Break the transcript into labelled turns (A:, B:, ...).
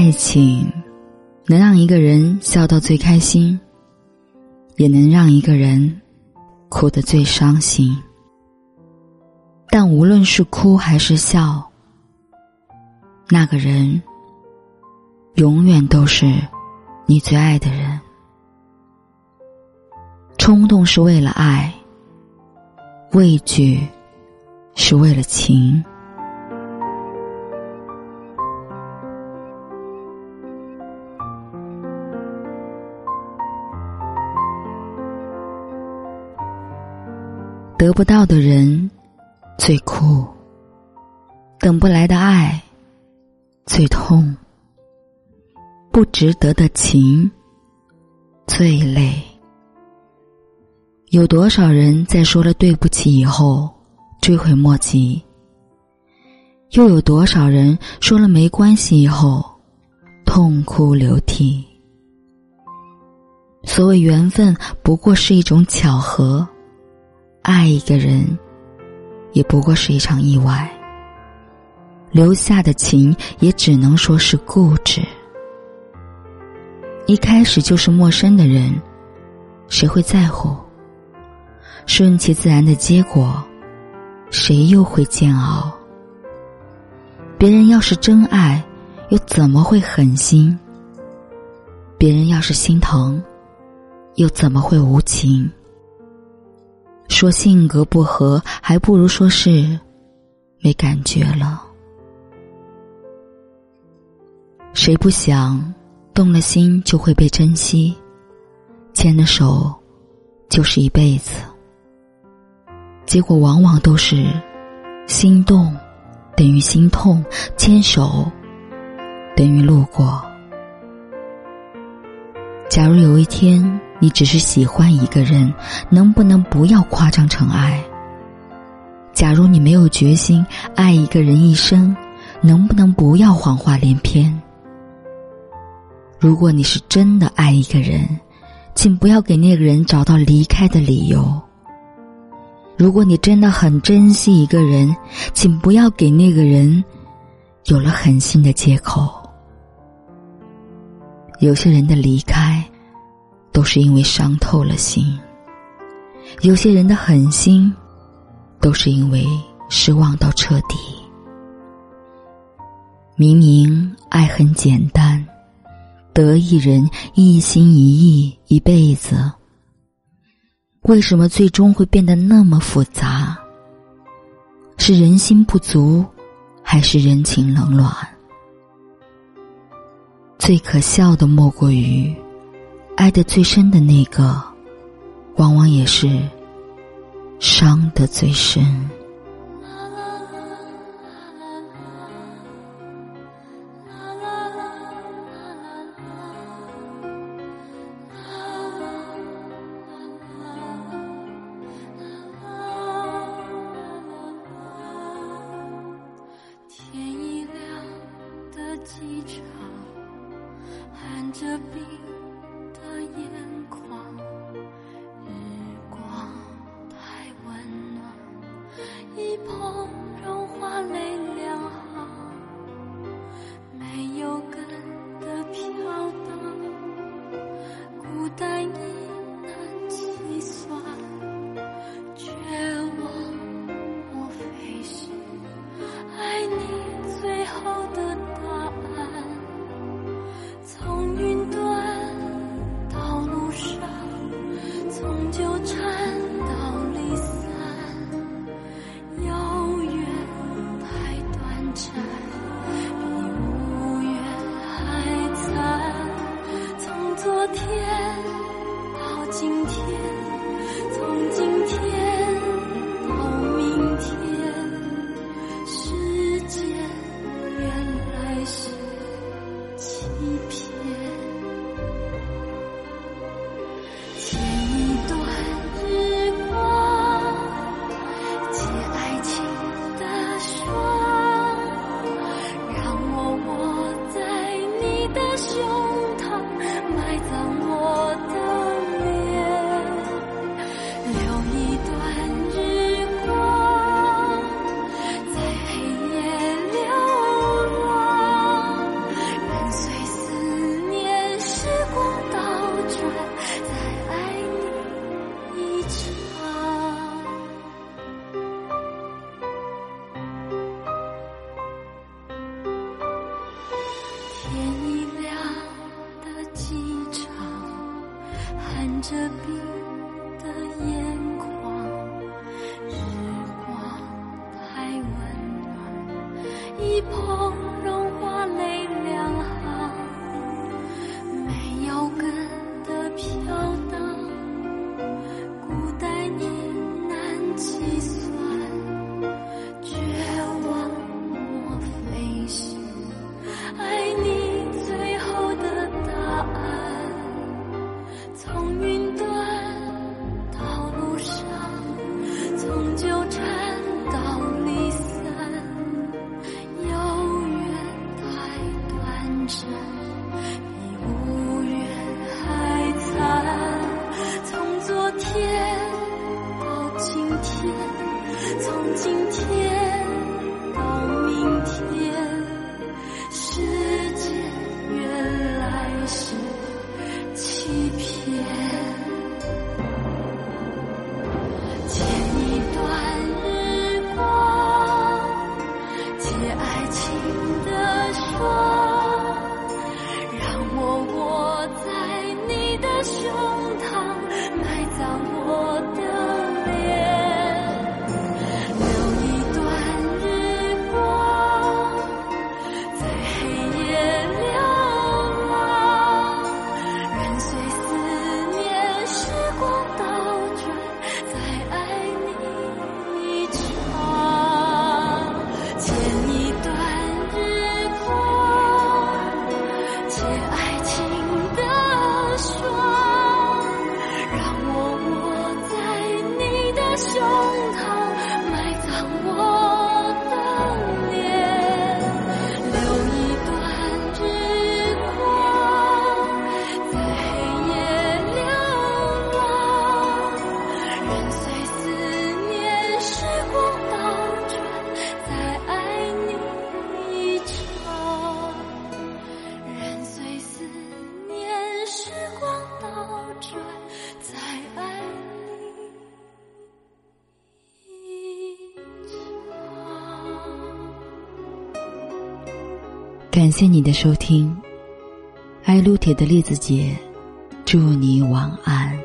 A: 爱情能让一个人笑到最开心，也能让一个人哭得最伤心。但无论是哭还是笑，那个人永远都是你最爱的人。冲动是为了爱，畏惧是为了情。得不到的人最苦，等不来的爱最痛，不值得的情最累。有多少人在说了对不起以后追悔莫及？又有多少人说了没关系以后痛哭流涕？所谓缘分，不过是一种巧合。爱一个人，也不过是一场意外。留下的情，也只能说是固执。一开始就是陌生的人，谁会在乎？顺其自然的结果，谁又会煎熬？别人要是真爱，又怎么会狠心？别人要是心疼，又怎么会无情？说性格不合，还不如说是没感觉了。谁不想动了心就会被珍惜，牵了手就是一辈子？结果往往都是心动等于心痛，牵手等于路过。假如有一天。你只是喜欢一个人，能不能不要夸张成爱？假如你没有决心爱一个人一生，能不能不要谎话连篇？如果你是真的爱一个人，请不要给那个人找到离开的理由。如果你真的很珍惜一个人，请不要给那个人有了狠心的借口。有些人的离开。都是因为伤透了心，有些人的狠心，都是因为失望到彻底。明明爱很简单，得一人一心一意一辈子，为什么最终会变得那么复杂？是人心不足，还是人情冷暖？最可笑的莫过于。爱的最深的那个，往往也是伤的最深。
B: 天一亮的机场，含着冰。胸着冰 Yeah.
A: 感谢你的收听。爱撸铁的栗子姐祝你晚安。